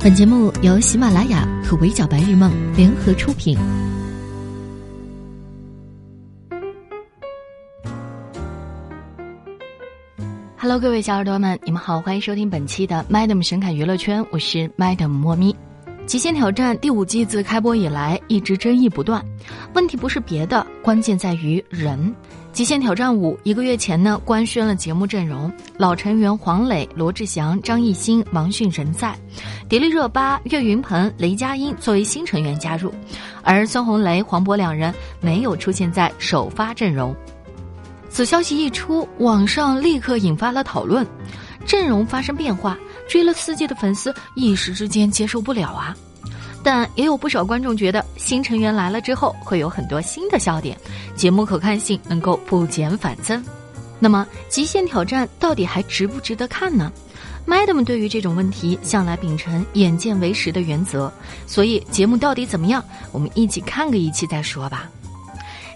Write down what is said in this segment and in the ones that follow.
本节目由喜马拉雅和围剿白日梦联合出品。Hello，各位小耳朵们，你们好，欢迎收听本期的 Madam 神侃娱乐圈，我是 Madam 莫咪。极限挑战第五季自开播以来一直争议不断，问题不是别的，关键在于人。极限挑战五一个月前呢，官宣了节目阵容，老成员黄磊、罗志祥、张艺兴、王迅仍在，迪丽热巴、岳云鹏、雷佳音作为新成员加入，而孙红雷、黄渤两人没有出现在首发阵容。此消息一出，网上立刻引发了讨论，阵容发生变化，追了四季的粉丝一时之间接受不了啊。但也有不少观众觉得新成员来了之后会有很多新的笑点，节目可看性能够不减反增。那么极限挑战到底还值不值得看呢？Madam 对于这种问题向来秉承眼见为实的原则，所以节目到底怎么样，我们一起看个一期再说吧。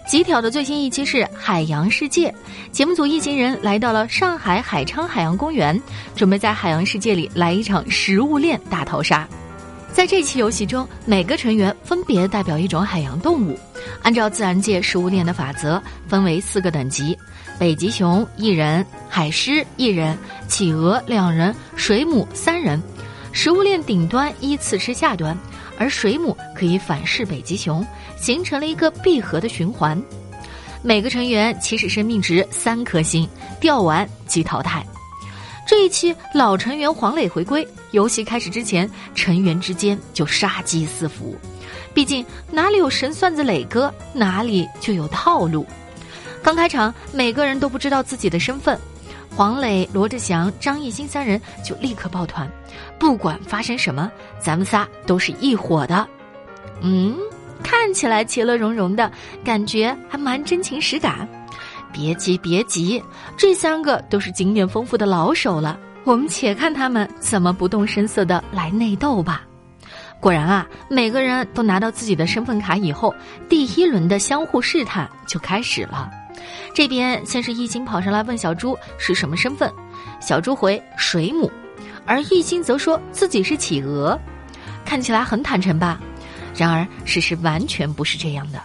极挑的最新一期是海洋世界，节目组一行人来到了上海海昌海洋公园，准备在海洋世界里来一场食物链大逃杀。在这期游戏中，每个成员分别代表一种海洋动物，按照自然界食物链的法则，分为四个等级：北极熊一人，海狮一人，企鹅两人，水母三人。食物链顶端依次是下端，而水母可以反噬北极熊，形成了一个闭合的循环。每个成员起始生命值三颗星，掉完即淘汰。这一期老成员黄磊回归，游戏开始之前，成员之间就杀机四伏。毕竟哪里有神算子磊哥，哪里就有套路。刚开场，每个人都不知道自己的身份，黄磊、罗志祥、张艺兴三人就立刻抱团，不管发生什么，咱们仨都是一伙的。嗯，看起来其乐融融的感觉，还蛮真情实感。别急，别急，这三个都是经验丰富的老手了。我们且看他们怎么不动声色的来内斗吧。果然啊，每个人都拿到自己的身份卡以后，第一轮的相互试探就开始了。这边先是易兴跑上来问小猪是什么身份，小猪回水母，而易兴则说自己是企鹅，看起来很坦诚吧？然而事实完全不是这样的。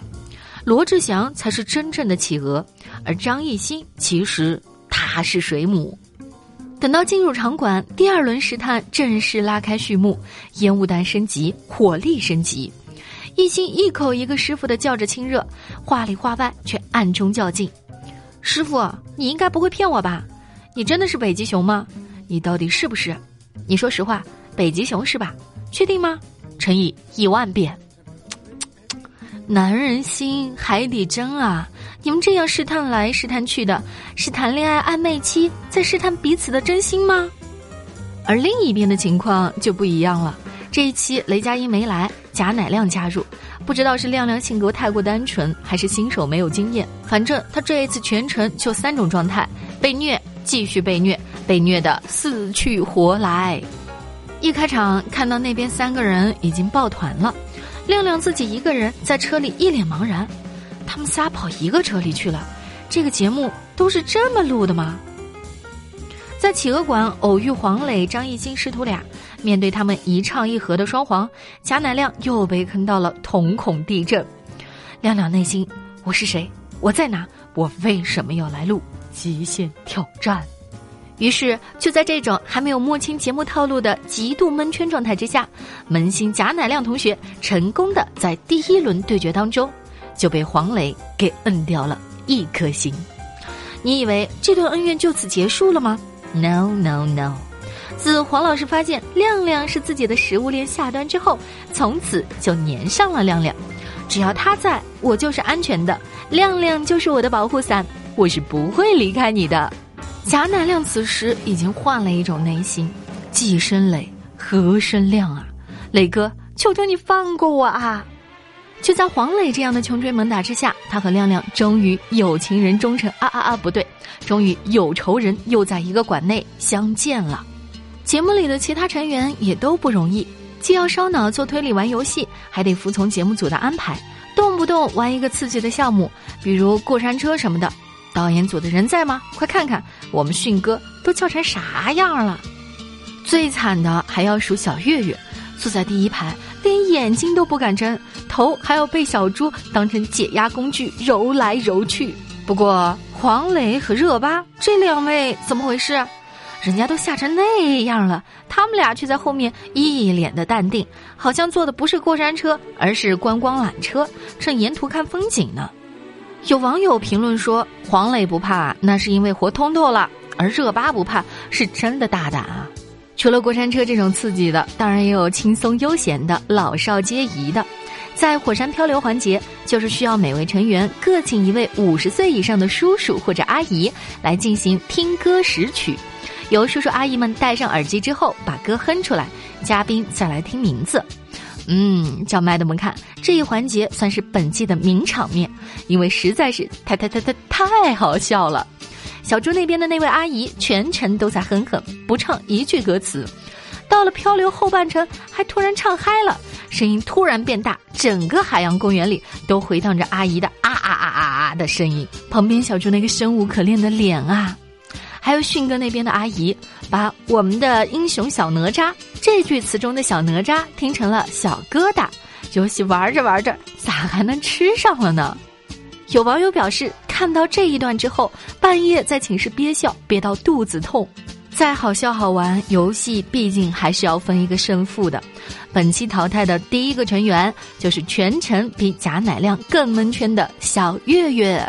罗志祥才是真正的企鹅，而张艺兴其实他是水母。等到进入场馆，第二轮试探正式拉开序幕，烟雾弹升级，火力升级。艺兴一口一个师傅的叫着亲热，话里话外却暗中较劲。师傅，你应该不会骗我吧？你真的是北极熊吗？你到底是不是？你说实话，北极熊是吧？确定吗？乘以一万遍。男人心海底针啊！你们这样试探来试探去的，是谈恋爱暧昧期在试探彼此的真心吗？而另一边的情况就不一样了。这一期雷佳音没来，贾乃亮加入，不知道是亮亮性格太过单纯，还是新手没有经验。反正他这一次全程就三种状态：被虐，继续被虐，被虐的死去活来。一开场看到那边三个人已经抱团了。亮亮自己一个人在车里一脸茫然，他们仨跑一个车里去了，这个节目都是这么录的吗？在企鹅馆偶遇黄磊、张艺兴师徒俩，面对他们一唱一和的双簧，贾乃亮又被坑到了瞳孔地震。亮亮内心：我是谁？我在哪？我为什么要来录极限挑战？于是，就在这种还没有摸清节目套路的极度蒙圈状态之下，门兴贾乃亮同学成功的在第一轮对决当中就被黄磊给摁掉了一颗心。你以为这段恩怨就此结束了吗？No No No！自黄老师发现亮亮是自己的食物链下端之后，从此就粘上了亮亮。只要他在，我就是安全的。亮亮就是我的保护伞，我是不会离开你的。贾乃亮此时已经换了一种内心，既生磊，何生亮啊？磊哥，求求你放过我啊！就在黄磊这样的穷追猛打之下，他和亮亮终于有情人终成啊啊啊！不对，终于有仇人又在一个馆内相见了。节目里的其他成员也都不容易，既要烧脑做推理玩游戏，还得服从节目组的安排，动不动玩一个刺激的项目，比如过山车什么的。导演组的人在吗？快看看我们迅哥都叫成啥样了！最惨的还要数小月月，坐在第一排，连眼睛都不敢睁，头还要被小猪当成解压工具揉来揉去。不过黄磊和热巴这两位怎么回事？人家都吓成那样了，他们俩却在后面一脸的淡定，好像坐的不是过山车，而是观光缆车，正沿途看风景呢。有网友评论说：“黄磊不怕，那是因为活通透了；而热巴不怕，是真的大胆啊。”除了过山车这种刺激的，当然也有轻松悠闲的、老少皆宜的。在火山漂流环节，就是需要每位成员各请一位五十岁以上的叔叔或者阿姨来进行听歌识曲。由叔叔阿姨们戴上耳机之后，把歌哼出来，嘉宾再来听名字。嗯，叫麦德们看这一环节算是本季的名场面，因为实在是太太太太太好笑了。小猪那边的那位阿姨全程都在哼哼，不唱一句歌词。到了漂流后半程，还突然唱嗨了，声音突然变大，整个海洋公园里都回荡着阿姨的啊啊啊啊啊的声音。旁边小猪那个生无可恋的脸啊！还有迅哥那边的阿姨，把我们的英雄小哪吒这句词中的小哪吒听成了小疙瘩。游戏玩着玩着，咋还能吃上了呢？有网友表示，看到这一段之后，半夜在寝室憋笑，憋到肚子痛。再好笑好玩，游戏毕竟还是要分一个胜负的。本期淘汰的第一个成员，就是全程比贾乃亮更蒙圈的小月月。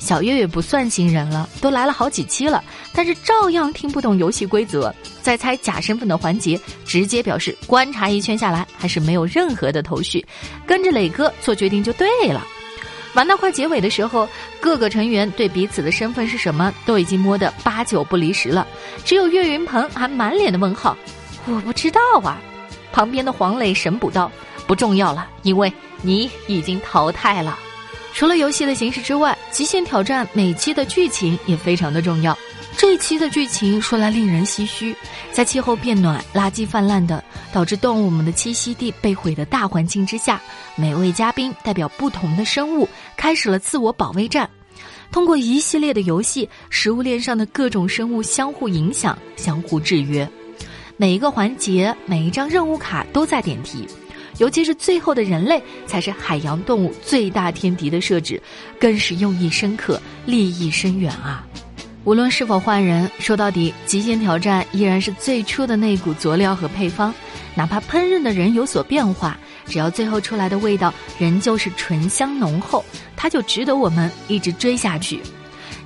小月月不算新人了，都来了好几期了，但是照样听不懂游戏规则。在猜假身份的环节，直接表示观察一圈下来还是没有任何的头绪，跟着磊哥做决定就对了。玩到快结尾的时候，各个成员对彼此的身份是什么都已经摸得八九不离十了，只有岳云鹏还满脸的问号，我不知道啊。旁边的黄磊神补刀，不重要了，因为你已经淘汰了。除了游戏的形式之外，极限挑战每期的剧情也非常的重要。这一期的剧情说来令人唏嘘，在气候变暖、垃圾泛滥的导致动物们的栖息地被毁的大环境之下，每位嘉宾代表不同的生物开始了自我保卫战。通过一系列的游戏，食物链上的各种生物相互影响、相互制约。每一个环节、每一张任务卡都在点题。尤其是最后的人类才是海洋动物最大天敌的设置，更是用意深刻、利益深远啊！无论是否换人，说到底，极限挑战依然是最初的那股佐料和配方。哪怕烹饪的人有所变化，只要最后出来的味道仍旧是醇香浓厚，它就值得我们一直追下去。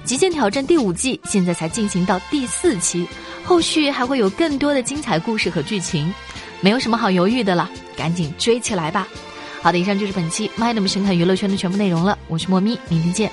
极限挑战第五季现在才进行到第四期，后续还会有更多的精彩故事和剧情。没有什么好犹豫的了，赶紧追起来吧！好的，以上就是本期《麦 m 神侃娱乐圈的全部内容了。我是莫咪，明天见，